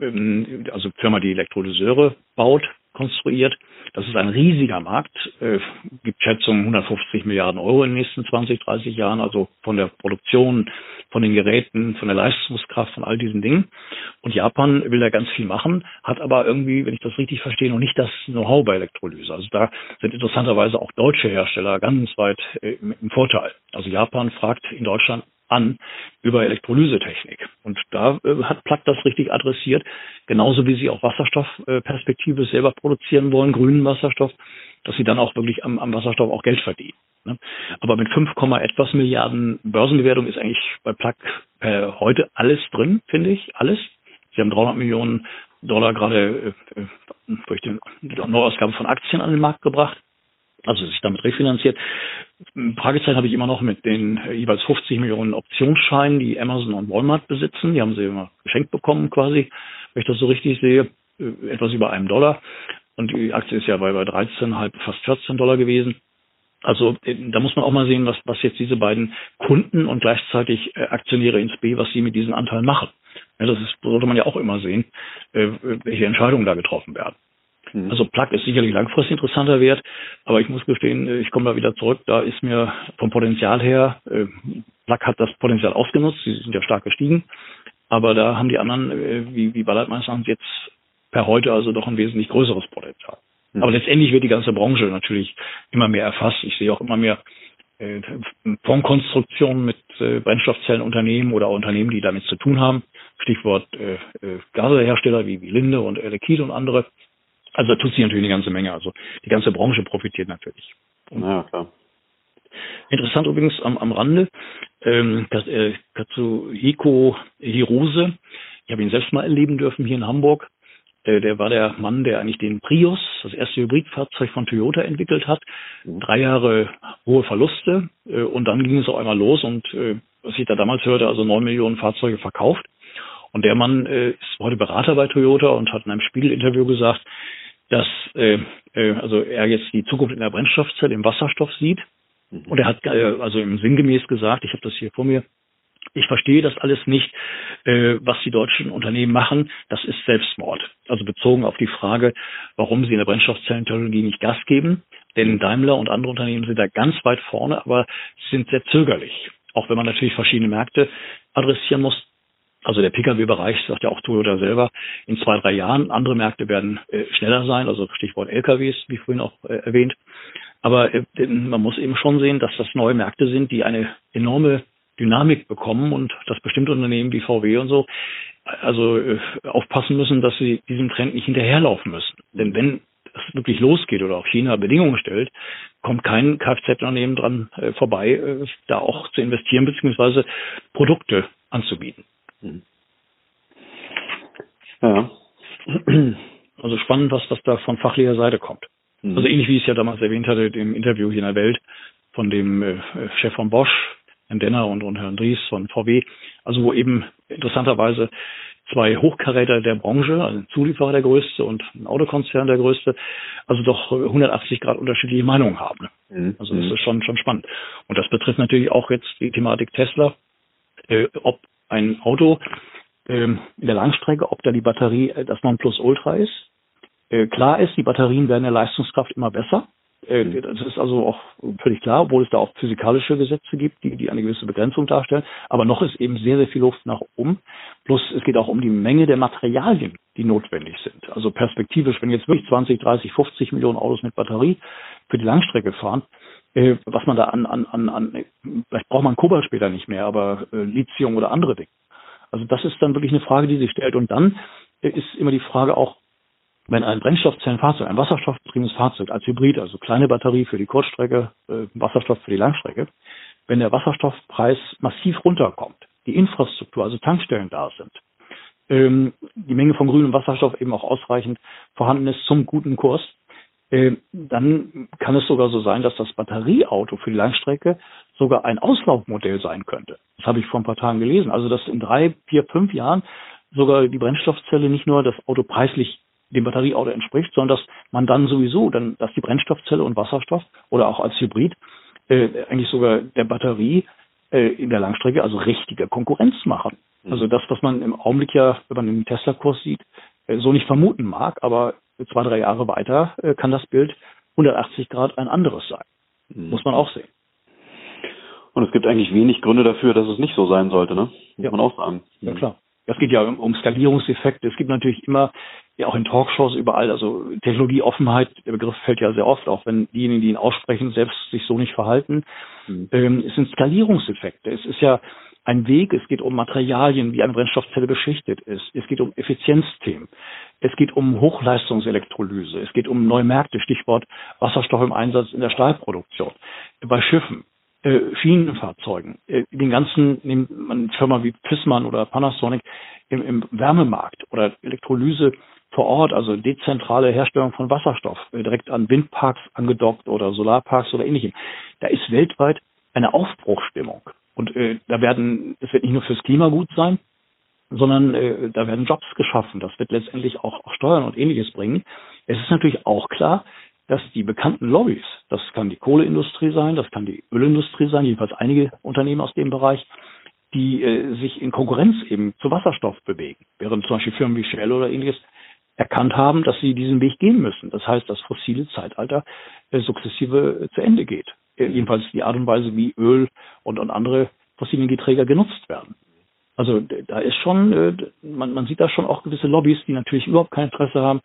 ähm, also Firma, die Elektrolyseure baut, konstruiert. Das ist ein riesiger Markt, äh, gibt Schätzungen 150 Milliarden Euro in den nächsten 20, 30 Jahren, also von der Produktion, von den Geräten, von der Leistungskraft, von all diesen Dingen. Und Japan will da ganz viel machen, hat aber irgendwie, wenn ich das richtig verstehe, noch nicht das Know-how bei Elektrolyse. Also da sind interessanterweise auch deutsche Hersteller ganz weit äh, im Vorteil. Also Japan fragt in Deutschland an über Elektrolysetechnik. Und da äh, hat Platt das richtig adressiert, genauso wie sie auch Wasserstoffperspektive äh, selber produzieren wollen, grünen Wasserstoff, dass sie dann auch wirklich am, am Wasserstoff auch Geld verdienen. Ne? Aber mit 5, etwas Milliarden Börsenbewertung ist eigentlich bei Plug äh, heute alles drin, finde ich, alles. Sie haben 300 Millionen Dollar gerade äh, äh, durch die Neuausgabe von Aktien an den Markt gebracht also sich damit refinanziert. Fragezeichen habe ich immer noch mit den äh, jeweils 50 Millionen Optionsscheinen, die Amazon und Walmart besitzen. Die haben sie immer geschenkt bekommen quasi, wenn ich das so richtig sehe, äh, etwas über einem Dollar. Und die Aktie ist ja bei, bei 13,5, fast 14 Dollar gewesen. Also äh, da muss man auch mal sehen, was, was jetzt diese beiden Kunden und gleichzeitig Aktionäre ins B, was sie mit diesen Anteilen machen. Ja, das ist, sollte man ja auch immer sehen, welche Entscheidungen da getroffen werden. Mhm. Also Plug ist sicherlich langfristig interessanter Wert, aber ich muss gestehen, äh, ich komme da wieder zurück, da ist mir vom Potenzial her, äh, Plug hat das Potenzial ausgenutzt, sie sind ja stark gestiegen, aber da haben die anderen, äh, wie, wie Ballard meines Erachtens, jetzt per heute also doch ein wesentlich größeres Potenzial. Mhm. Aber letztendlich wird die ganze Branche natürlich immer mehr erfasst. Ich sehe auch immer mehr äh, Fondkonstruktionen mit äh, Brennstoffzellenunternehmen oder Unternehmen, die damit zu tun haben. Stichwort äh, äh, Gasehersteller wie, wie Linde und Air Liquide und andere. Also da tut sich natürlich eine ganze Menge. Also die ganze Branche profitiert natürlich. Ja, klar. Interessant übrigens am, am Rande, ähm, äh, Katsuhiko Hirose, ich habe ihn selbst mal erleben dürfen hier in Hamburg. Der, der war der Mann, der eigentlich den Prius, das erste Hybridfahrzeug von Toyota entwickelt hat. Mhm. Drei Jahre hohe Verluste äh, und dann ging es auch einmal los und äh, was ich da damals hörte, also neun Millionen Fahrzeuge verkauft. Und der Mann äh, ist heute Berater bei Toyota und hat in einem Spiegelinterview gesagt, dass äh, äh, also er jetzt die Zukunft in der Brennstoffzelle im Wasserstoff sieht. Mhm. Und er hat äh, also im sinngemäß gesagt, ich habe das hier vor mir, ich verstehe das alles nicht, äh, was die deutschen Unternehmen machen. Das ist Selbstmord. Also bezogen auf die Frage, warum sie in der Brennstoffzellentechnologie nicht Gas geben. Denn Daimler und andere Unternehmen sind da ganz weit vorne, aber sind sehr zögerlich. Auch wenn man natürlich verschiedene Märkte adressieren muss, also der Pkw-Bereich, sagt ja auch Toyota selber, in zwei, drei Jahren. Andere Märkte werden äh, schneller sein, also Stichwort LKWs, wie vorhin auch äh, erwähnt. Aber äh, man muss eben schon sehen, dass das neue Märkte sind, die eine enorme Dynamik bekommen und dass bestimmte Unternehmen wie VW und so also äh, aufpassen müssen, dass sie diesem Trend nicht hinterherlaufen müssen. Denn wenn es wirklich losgeht oder auch China Bedingungen stellt, kommt kein Kfz-Unternehmen dran äh, vorbei, äh, da auch zu investieren bzw. Produkte anzubieten. Hm. Ja. Also spannend, was, was da von fachlicher Seite kommt. Mhm. Also ähnlich wie ich es ja damals erwähnt hatte im Interview hier in der Welt von dem äh, Chef von Bosch, Herrn Denner und, und Herrn Dries von VW, also wo eben interessanterweise zwei Hochkaräter der Branche, also ein Zulieferer der größte und ein Autokonzern der größte, also doch 180 Grad unterschiedliche Meinungen haben. Mhm. Also das ist schon, schon spannend. Und das betrifft natürlich auch jetzt die Thematik Tesla, äh, ob ein Auto ähm, in der Langstrecke, ob da die Batterie äh, das Nonplusultra ist. Äh, klar ist, die Batterien werden der Leistungskraft immer besser. Äh, mhm. das ist also auch völlig klar, obwohl es da auch physikalische Gesetze gibt, die, die eine gewisse Begrenzung darstellen. Aber noch ist eben sehr, sehr viel Luft nach oben. Plus es geht auch um die Menge der Materialien, die notwendig sind. Also perspektivisch, wenn jetzt wirklich 20, 30, 50 Millionen Autos mit Batterie für die Langstrecke fahren, äh, was man da an, an, an, an, vielleicht braucht man Kobalt später nicht mehr, aber äh, Lithium oder andere Dinge. Also das ist dann wirklich eine Frage, die sich stellt. Und dann äh, ist immer die Frage auch, wenn ein Brennstoffzellenfahrzeug, ein wasserstoffbetriebenes Fahrzeug als Hybrid, also kleine Batterie für die Kurzstrecke, äh, Wasserstoff für die Langstrecke, wenn der Wasserstoffpreis massiv runterkommt, die Infrastruktur, also Tankstellen da sind, ähm, die Menge von grünem Wasserstoff eben auch ausreichend vorhanden ist zum guten Kurs, dann kann es sogar so sein, dass das Batterieauto für die Langstrecke sogar ein Auslaufmodell sein könnte. Das habe ich vor ein paar Tagen gelesen. Also dass in drei, vier, fünf Jahren sogar die Brennstoffzelle nicht nur das Auto preislich dem Batterieauto entspricht, sondern dass man dann sowieso, dann, dass die Brennstoffzelle und Wasserstoff oder auch als Hybrid äh, eigentlich sogar der Batterie äh, in der Langstrecke also richtige Konkurrenz machen. Mhm. Also das, was man im Augenblick ja, wenn man den Tesla-Kurs sieht, äh, so nicht vermuten mag, aber zwei, drei Jahre weiter äh, kann das Bild 180 Grad ein anderes sein. Mhm. Muss man auch sehen. Und es gibt eigentlich wenig Gründe dafür, dass es nicht so sein sollte, ne? Muss ja. man auch sagen. Ja, klar. Das geht ja um, um Skalierungseffekte. Es gibt natürlich immer, ja auch in Talkshows überall, also Technologieoffenheit, der Begriff fällt ja sehr oft, auch wenn diejenigen, die ihn aussprechen, selbst sich so nicht verhalten. Mhm. Ähm, es sind Skalierungseffekte. Es ist ja ein Weg, es geht um Materialien, wie eine Brennstoffzelle beschichtet ist. Es geht um Effizienzthemen. Es geht um Hochleistungselektrolyse. Es geht um neue Märkte, Stichwort Wasserstoff im Einsatz in der Stahlproduktion. Bei Schiffen äh, Schienenfahrzeugen, äh, den ganzen, nimmt man Firma wie Pissmann oder Panasonic im, im Wärmemarkt oder Elektrolyse vor Ort, also dezentrale Herstellung von Wasserstoff, äh, direkt an Windparks angedockt oder Solarparks oder ähnlichem. Da ist weltweit eine Aufbruchstimmung. Und äh, da werden, es wird nicht nur fürs Klima gut sein, sondern äh, da werden Jobs geschaffen. Das wird letztendlich auch, auch Steuern und ähnliches bringen. Es ist natürlich auch klar, dass die bekannten Lobbys, das kann die Kohleindustrie sein, das kann die Ölindustrie sein, jedenfalls einige Unternehmen aus dem Bereich, die äh, sich in Konkurrenz eben zu Wasserstoff bewegen, während zum Beispiel Firmen wie Shell oder ähnliches erkannt haben, dass sie diesen Weg gehen müssen. Das heißt, das fossile Zeitalter äh, sukzessive äh, zu Ende geht. Äh, jedenfalls die Art und Weise, wie Öl und, und andere fossile Energieträger genutzt werden. Also da ist schon, äh, man, man sieht da schon auch gewisse Lobbys, die natürlich überhaupt kein Interesse haben,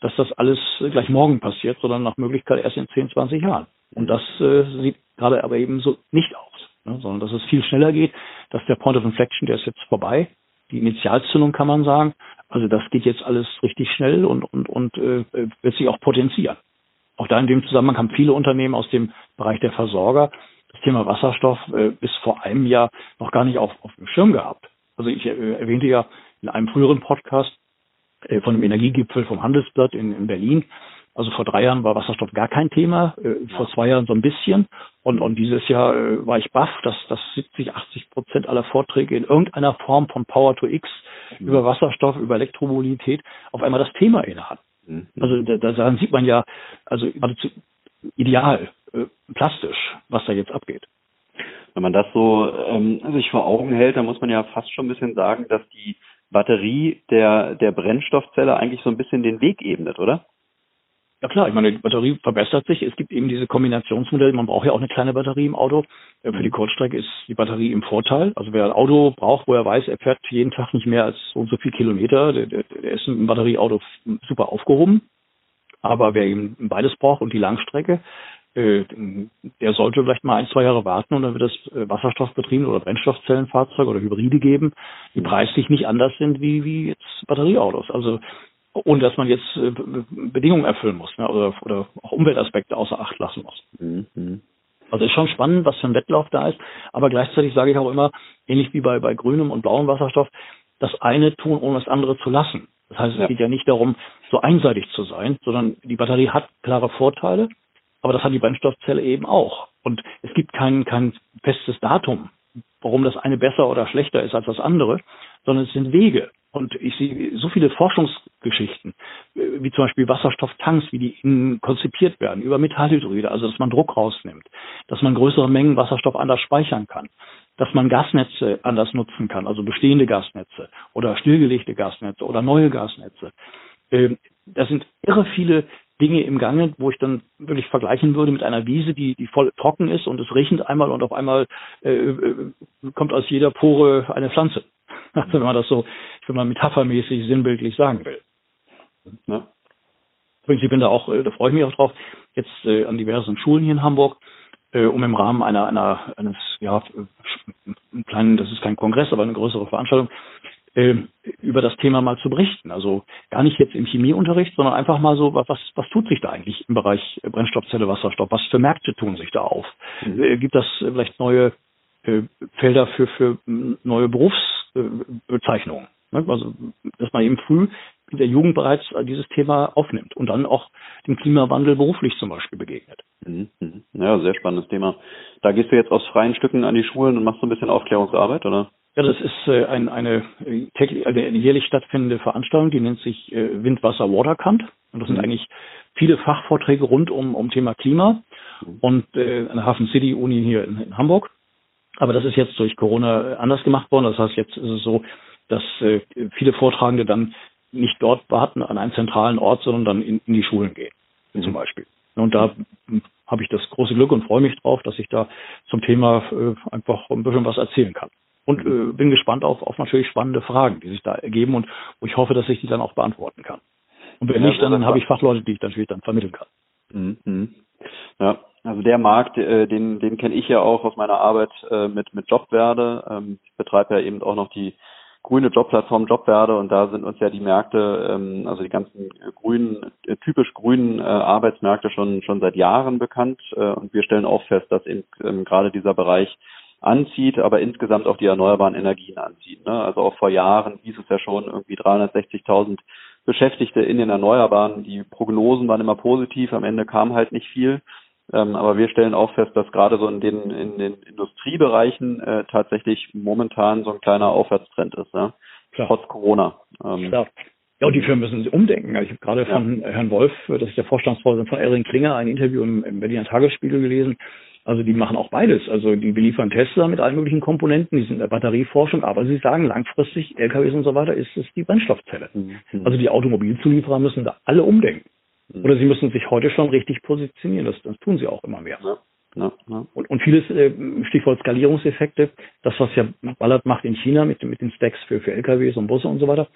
dass das alles gleich morgen passiert, sondern nach Möglichkeit erst in 10, 20 Jahren. Und das äh, sieht gerade aber eben so nicht aus, ne? sondern dass es viel schneller geht, dass der Point of Inflection, der ist jetzt vorbei, die Initialzündung kann man sagen. Also das geht jetzt alles richtig schnell und, und, und äh, wird sich auch potenzieren. Auch da in dem Zusammenhang haben viele Unternehmen aus dem Bereich der Versorger das Thema Wasserstoff äh, bis vor einem Jahr noch gar nicht auf, auf dem Schirm gehabt. Also ich äh, erwähnte ja in einem früheren Podcast, äh, von dem Energiegipfel vom Handelsblatt in, in Berlin. Also vor drei Jahren war Wasserstoff gar kein Thema, äh, vor zwei Jahren so ein bisschen. Und, und dieses Jahr äh, war ich baff, dass, dass 70, 80 Prozent aller Vorträge in irgendeiner Form von Power to X mhm. über Wasserstoff, über Elektromobilität auf einmal das Thema innehat. Mhm. Also da, da sieht man ja, also geradezu ideal, äh, plastisch, was da jetzt abgeht. Wenn man das so ähm, sich vor Augen hält, dann muss man ja fast schon ein bisschen sagen, dass die Batterie der, der Brennstoffzelle eigentlich so ein bisschen den Weg ebnet, oder? Ja klar, ich meine, die Batterie verbessert sich. Es gibt eben diese Kombinationsmodelle. Man braucht ja auch eine kleine Batterie im Auto. Für die. Kurzstrecke ist die Batterie im Vorteil. Also wer ein Auto braucht, wo er weiß, er fährt jeden Tag nicht mehr als so und so viel Kilometer, der, der, der ist im Batterieauto super aufgehoben. Aber wer eben beides braucht und die Langstrecke, äh, der sollte vielleicht mal ein, zwei Jahre warten und dann wird es äh, Wasserstoffbetriebene oder Brennstoffzellenfahrzeuge oder Hybride geben, die preislich nicht anders sind wie, wie jetzt Batterieautos. Also ohne dass man jetzt äh, Bedingungen erfüllen muss ne, oder, oder auch Umweltaspekte außer Acht lassen muss. Mhm. Also ist schon spannend, was für ein Wettlauf da ist, aber gleichzeitig sage ich auch immer, ähnlich wie bei, bei grünem und blauem Wasserstoff, das eine tun, ohne das andere zu lassen. Das heißt, es ja. geht ja nicht darum, so einseitig zu sein, sondern die Batterie hat klare Vorteile, aber das hat die Brennstoffzelle eben auch. Und es gibt kein, kein festes Datum, warum das eine besser oder schlechter ist als das andere, sondern es sind Wege. Und ich sehe so viele Forschungsgeschichten, wie zum Beispiel Wasserstofftanks, wie die konzipiert werden, über Metallhydride, also dass man Druck rausnimmt, dass man größere Mengen Wasserstoff anders speichern kann, dass man Gasnetze anders nutzen kann, also bestehende Gasnetze oder stillgelegte Gasnetze oder neue Gasnetze. Ähm, das sind irre viele Dinge im Gange, wo ich dann wirklich vergleichen würde mit einer Wiese, die, die voll trocken ist und es regnet einmal und auf einmal äh, äh, kommt aus jeder Pore eine Pflanze. Also wenn man das so, ich will mal metaphermäßig, sinnbildlich sagen will. Übrigens, ich bin da auch, äh, da freue ich mich auch drauf, jetzt äh, an diversen Schulen hier in Hamburg, äh, um im Rahmen einer, einer eines, ja, einen kleinen, das ist kein Kongress, aber eine größere Veranstaltung, äh, über das Thema mal zu berichten. Also gar nicht jetzt im Chemieunterricht, sondern einfach mal so, was, was tut sich da eigentlich im Bereich Brennstoffzelle, Wasserstoff? Was für Märkte tun sich da auf? Mhm. Äh, gibt das vielleicht neue Felder für, für neue Berufsbezeichnungen? Ne? Also, dass man eben früh in der Jugend bereits dieses Thema aufnimmt und dann auch dem Klimawandel beruflich zum Beispiel begegnet. Mhm. mhm. Ja, sehr spannendes Thema. Da gehst du jetzt aus freien Stücken an die Schulen und machst so ein bisschen Aufklärungsarbeit, oder? Ja, das ist äh, ein, eine, täglich, eine jährlich stattfindende Veranstaltung, die nennt sich äh, Wind, Wasser, Waterkant. Und das sind mhm. eigentlich viele Fachvorträge rund um, um Thema Klima mhm. und äh, an der Hafen City Uni hier in, in Hamburg. Aber das ist jetzt durch Corona anders gemacht worden. Das heißt, jetzt ist es so, dass äh, viele Vortragende dann nicht dort warten an einem zentralen Ort, sondern dann in, in die Schulen gehen, mhm. zum Beispiel. Und da habe ich das große Glück und freue mich drauf, dass ich da zum Thema äh, einfach ein bisschen was erzählen kann. Und äh, bin gespannt auf, auf natürlich spannende Fragen, die sich da ergeben und wo ich hoffe, dass ich die dann auch beantworten kann. Und wenn ja, nicht, dann, dann habe ich Fachleute, die ich natürlich dann vermitteln kann. Mhm. mhm. Ja, also der Markt, äh, den, den kenne ich ja auch aus meiner Arbeit äh, mit, mit Jobwerde. Ähm, ich betreibe ja eben auch noch die grüne Jobplattform Jobwerde und da sind uns ja die Märkte, ähm, also die ganzen grünen, äh, typisch grünen äh, Arbeitsmärkte schon schon seit Jahren bekannt äh, und wir stellen auch fest, dass eben ähm, gerade dieser Bereich anzieht, aber insgesamt auch die erneuerbaren Energien anzieht. Ne? Also auch vor Jahren hieß es ja schon irgendwie 360.000 Beschäftigte in den Erneuerbaren. Die Prognosen waren immer positiv, am Ende kam halt nicht viel. Ähm, aber wir stellen auch fest, dass gerade so in den, in den Industriebereichen äh, tatsächlich momentan so ein kleiner Aufwärtstrend ist, ja? Klar. trotz Corona. Ähm, Klar. Ja, und die Firmen müssen umdenken. Ich habe gerade ja. von Herrn Wolf, das ist der Vorstandsvorsitzende von Erin Klinger, ein Interview im, im Berliner Tagesspiegel gelesen. Also die machen auch beides. Also die beliefern Tesla mit allen möglichen Komponenten, die sind in der Batterieforschung, aber sie sagen langfristig, LKWs und so weiter, ist es die Brennstoffzelle. Mhm. Also die Automobilzulieferer müssen da alle umdenken. Mhm. Oder sie müssen sich heute schon richtig positionieren. Das, das tun sie auch immer mehr. Ja. Ja, ja. Und, und vieles, äh, Stichwort Skalierungseffekte, das, was ja Ballard macht in China mit, mit den Stacks für, für LKWs und Busse und so weiter,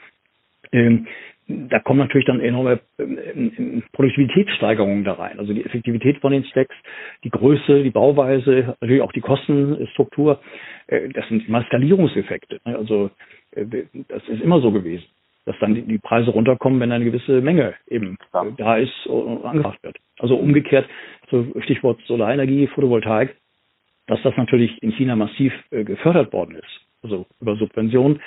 ähm, da kommen natürlich dann enorme ähm, Produktivitätssteigerungen da rein. Also die Effektivität von den Stacks, die Größe, die Bauweise, natürlich auch die Kostenstruktur, äh, das sind mal Skalierungseffekte. Ne? Also äh, das ist immer so gewesen dass dann die, Preise runterkommen, wenn eine gewisse Menge eben ja. da ist und angebracht wird. Also umgekehrt, so Stichwort Solarenergie, Photovoltaik, dass das natürlich in China massiv äh, gefördert worden ist, also über Subventionen.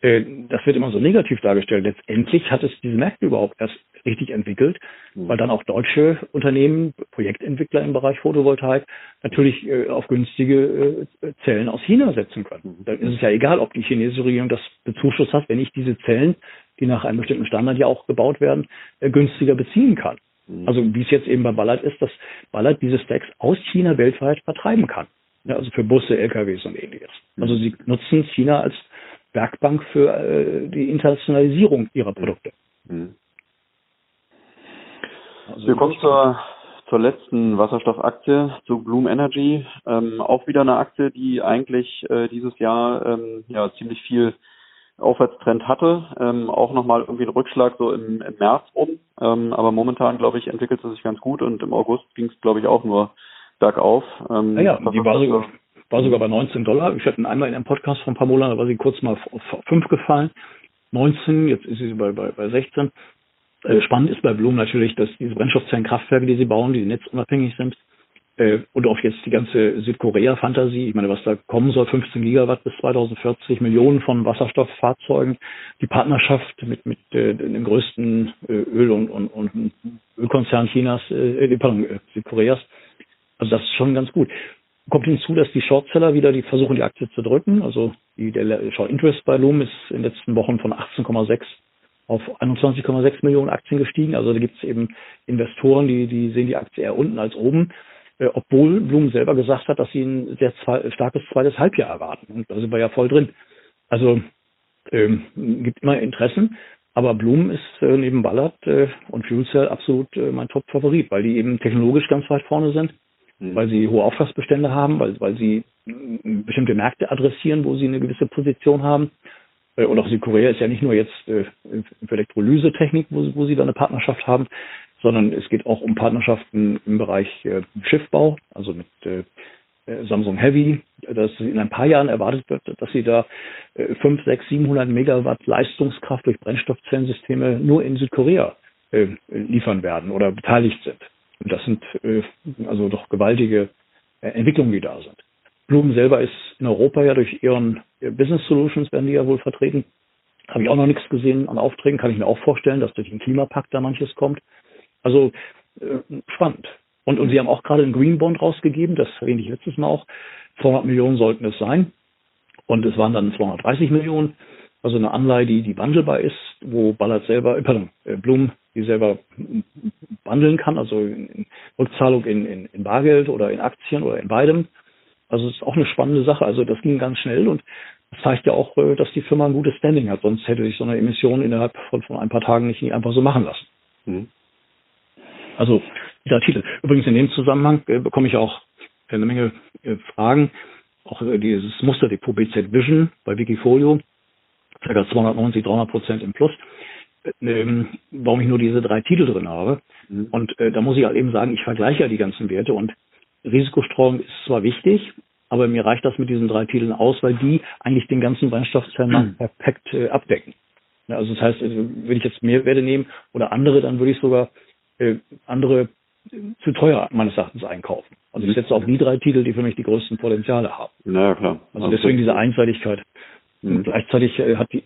Äh, das wird immer so negativ dargestellt. Letztendlich hat es diese Märkte überhaupt erst richtig entwickelt, mhm. weil dann auch deutsche Unternehmen, Projektentwickler im Bereich Photovoltaik natürlich äh, auf günstige äh, Zellen aus China setzen können. Mhm. Dann ist es ja egal, ob die chinesische Regierung das bezuschusst hat, wenn ich diese Zellen, die nach einem bestimmten Standard ja auch gebaut werden, äh, günstiger beziehen kann. Mhm. Also wie es jetzt eben bei Ballard ist, dass Ballard diese Stacks aus China weltweit vertreiben kann. Ja, also für Busse, LKWs und ähnliches. Also sie nutzen China als Werkbank für äh, die Internationalisierung ihrer Produkte. Mhm. Also Wir kommen zur, zur letzten Wasserstoffaktie, zu Bloom Energy. Ähm, auch wieder eine Aktie, die eigentlich äh, dieses Jahr ähm, ja ziemlich viel Aufwärtstrend hatte, ähm, auch nochmal irgendwie einen Rückschlag so im, im März um. Ähm, aber momentan, glaube ich, entwickelt sie sich ganz gut und im August ging es, glaube ich, auch nur bergauf. Ähm, naja, die war sogar, war sogar bei 19 Dollar. Ich hatte einmal in einem Podcast vor ein paar Monaten, da war sie kurz mal auf 5 gefallen. 19, jetzt ist sie bei, bei, bei 16. Äh, spannend ist bei Bloom natürlich, dass diese Brennstoffzellenkraftwerke, die sie bauen, die netzunabhängig sind, äh, und auch jetzt die ganze Südkorea-Fantasie, ich meine, was da kommen soll, 15 Gigawatt bis 2040, Millionen von Wasserstofffahrzeugen, die Partnerschaft mit, mit äh, dem größten äh, Öl- und, und, und Ölkonzern Chinas, äh, pardon, äh, Südkoreas. Also das ist schon ganz gut. Kommt hinzu, dass die Shortseller wieder die versuchen, die Aktie zu drücken. Also die, der Short Interest bei Loom ist in den letzten Wochen von 18,6 auf 21,6 Millionen Aktien gestiegen. Also da gibt es eben Investoren, die, die sehen die Aktie eher unten als oben, äh, obwohl Blum selber gesagt hat, dass sie ein sehr zwei, starkes zweites Halbjahr erwarten. Und da sind wir ja voll drin. Also ähm, gibt immer Interessen, aber Blum ist äh, neben Ballard äh, und Fuel Cell absolut äh, mein Top-Favorit, weil die eben technologisch ganz weit vorne sind, mhm. weil sie hohe Auftragsbestände haben, weil, weil sie bestimmte Märkte adressieren, wo sie eine gewisse Position haben äh, und auch Südkorea ist ja nicht nur jetzt äh, für Elektrolysetechnik, wo, wo sie da eine Partnerschaft haben, sondern es geht auch um Partnerschaften im Bereich äh, Schiffbau, also mit Samsung Heavy, dass in ein paar Jahren erwartet wird, dass sie da 5, 6, 700 Megawatt Leistungskraft durch Brennstoffzellensysteme nur in Südkorea liefern werden oder beteiligt sind. Und das sind also doch gewaltige Entwicklungen, die da sind. Blumen selber ist in Europa ja durch ihren Business Solutions, werden die ja wohl vertreten. Habe ich auch noch nichts gesehen an Aufträgen, kann ich mir auch vorstellen, dass durch den Klimapakt da manches kommt. Also äh, spannend. Und, und sie haben auch gerade einen Green Bond rausgegeben, das erwähnte ich letztes Mal auch. 200 Millionen sollten es sein. Und es waren dann 230 Millionen, also eine Anleihe, die, die wandelbar ist, wo Ballard selber, äh, pardon, äh, Blum die selber wandeln kann, also in Rückzahlung in, in, in Bargeld oder in Aktien oder in beidem. Also es ist auch eine spannende Sache. Also das ging ganz schnell und das zeigt ja auch, äh, dass die Firma ein gutes Standing hat. Sonst hätte sich so eine Emission innerhalb von, von ein paar Tagen nicht, nicht einfach so machen lassen. Mhm. Also dieser Titel. Übrigens in dem Zusammenhang äh, bekomme ich auch eine Menge äh, Fragen. Auch äh, dieses Musterdepot BZ Vision bei Wikifolio, ca. 290, 300 Prozent im Plus. Ähm, warum ich nur diese drei Titel drin habe. Mhm. Und äh, da muss ich halt eben sagen, ich vergleiche ja die ganzen Werte und Risikostreuung ist zwar wichtig, aber mir reicht das mit diesen drei Titeln aus, weil die eigentlich den ganzen Brennstoffzellenmarkt mhm. perfekt äh, abdecken. Also das heißt, äh, wenn ich jetzt mehr Werte nehmen oder andere, dann würde ich sogar äh, andere zu teuer meines Erachtens einkaufen. Also ich setze auf die drei Titel, die für mich die größten Potenziale haben. Na klar. Also deswegen diese Einseitigkeit. Mhm. Gleichzeitig äh, hat die,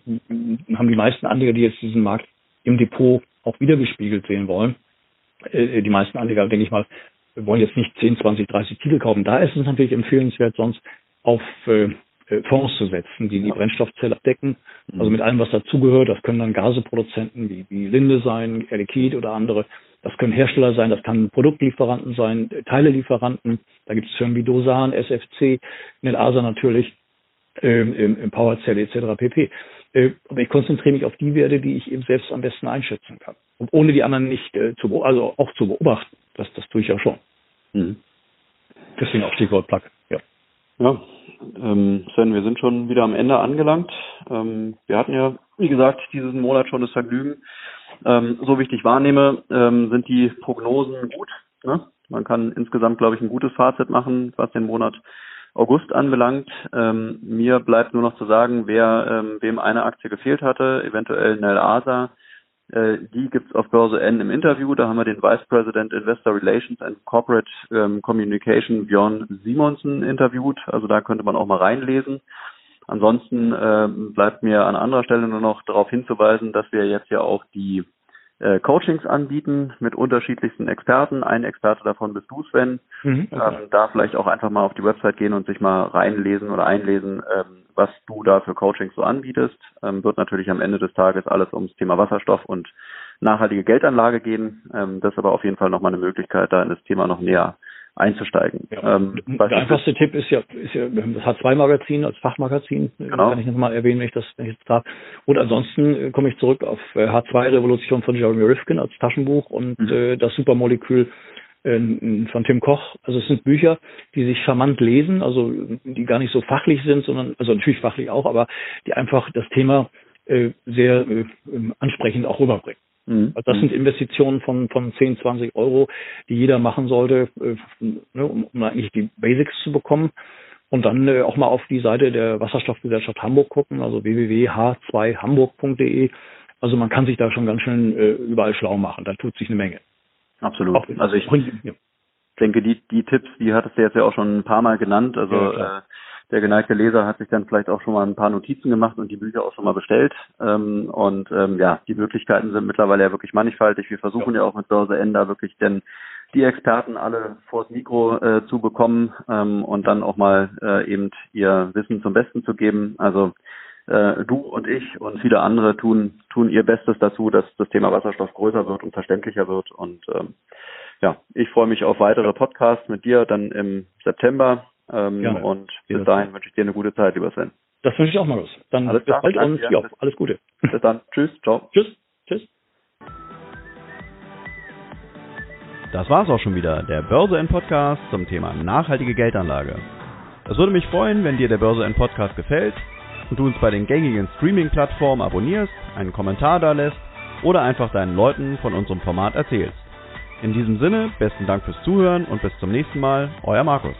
haben die meisten Anleger, die jetzt diesen Markt im Depot auch wiedergespiegelt sehen wollen, äh, die meisten Anleger, denke ich mal, wollen jetzt nicht 10, 20, 30 Titel kaufen. Da ist es natürlich empfehlenswert, sonst auf äh, Fonds zu setzen, die die Brennstoffzelle abdecken. Mhm. Also mit allem, was dazugehört. Das können dann Gaseproduzenten wie, wie Linde sein, Air Liquide oder andere. Das können Hersteller sein, das kann Produktlieferanten sein, Teilelieferanten. Da gibt es Firmen wie Dosan, SFC, Nelasa natürlich ähm, im Powerzelle etc. pp. Äh, aber ich konzentriere mich auf die Werte, die ich eben selbst am besten einschätzen kann. Und ohne die anderen nicht äh, zu, also auch zu beobachten. Das, das tue ich ja schon. Mhm. Deswegen auch Stichwort Plug. Ja. Ja, ähm, Sven, wir sind schon wieder am Ende angelangt. Ähm, wir hatten ja, wie gesagt, diesen Monat schon das Vergnügen. Ähm, so wie ich dich wahrnehme, ähm, sind die Prognosen gut. Ne? Man kann insgesamt, glaube ich, ein gutes Fazit machen, was den Monat August anbelangt. Ähm, mir bleibt nur noch zu sagen, wer ähm, wem eine Aktie gefehlt hatte, eventuell Nel Asa. Äh, die gibt's auf Börse N im Interview. Da haben wir den Vice President Investor Relations and Corporate ähm, Communication Björn Simonsen interviewt. Also da könnte man auch mal reinlesen. Ansonsten äh, bleibt mir an anderer Stelle nur noch darauf hinzuweisen, dass wir jetzt ja auch die äh, Coachings anbieten mit unterschiedlichsten Experten. Ein Experte davon bist du, Sven. Mhm, okay. ähm, da vielleicht auch einfach mal auf die Website gehen und sich mal reinlesen oder einlesen, ähm, was du da für Coachings so anbietest. Ähm, wird natürlich am Ende des Tages alles ums Thema Wasserstoff und nachhaltige Geldanlage gehen. Ähm, das ist aber auf jeden Fall nochmal eine Möglichkeit, da in das Thema noch näher einzusteigen. Ja. Ähm, der einfachste Tipp ist ja, ist ja das H2-Magazin als Fachmagazin, äh, genau. kann ich nochmal erwähnen, wenn ich das wenn ich das darf. Und ansonsten äh, komme ich zurück auf H2-Revolution äh, von Jeremy Rifkin als Taschenbuch und mhm. äh, das Supermolekül von Tim Koch. Also es sind Bücher, die sich charmant lesen, also die gar nicht so fachlich sind, sondern, also natürlich fachlich auch, aber die einfach das Thema äh, sehr äh, ansprechend auch rüberbringen. Mhm. Also das sind Investitionen von, von 10, 20 Euro, die jeder machen sollte, äh, ne, um, um eigentlich die Basics zu bekommen. Und dann äh, auch mal auf die Seite der Wasserstoffgesellschaft Hamburg gucken, also www.h2hamburg.de. Also man kann sich da schon ganz schön äh, überall schlau machen. Da tut sich eine Menge. Absolut. Auch, also ich ja. denke, die, die Tipps, die hattest du jetzt ja auch schon ein paar Mal genannt. Also ja, der geneigte Leser hat sich dann vielleicht auch schon mal ein paar Notizen gemacht und die Bücher auch schon mal bestellt. Ähm, und ähm, ja, die Möglichkeiten sind mittlerweile ja wirklich mannigfaltig. Wir versuchen ja, ja auch mit Börse N da wirklich denn die Experten alle vors Mikro äh, zu bekommen ähm, und dann auch mal äh, eben ihr Wissen zum Besten zu geben. Also äh, du und ich und viele andere tun tun ihr Bestes dazu, dass das Thema Wasserstoff größer wird und verständlicher wird. Und ähm, ja, ich freue mich auf weitere Podcasts mit dir dann im September ähm, ja, und bis dahin wünsche ich dir eine gute Zeit, lieber Sven. Das wünsche ich auch mal was. Dann alles bis klar, bald und ja, alles Gute. Bis dann. Tschüss. Ciao. Tschüss. Tschüss. Das war's auch schon wieder, der Börse N Podcast zum Thema nachhaltige Geldanlage. Es würde mich freuen, wenn dir der Börse N Podcast gefällt und du uns bei den gängigen Streaming-Plattformen abonnierst, einen Kommentar da lässt oder einfach deinen Leuten von unserem Format erzählst. In diesem Sinne, besten Dank fürs Zuhören und bis zum nächsten Mal, euer Markus.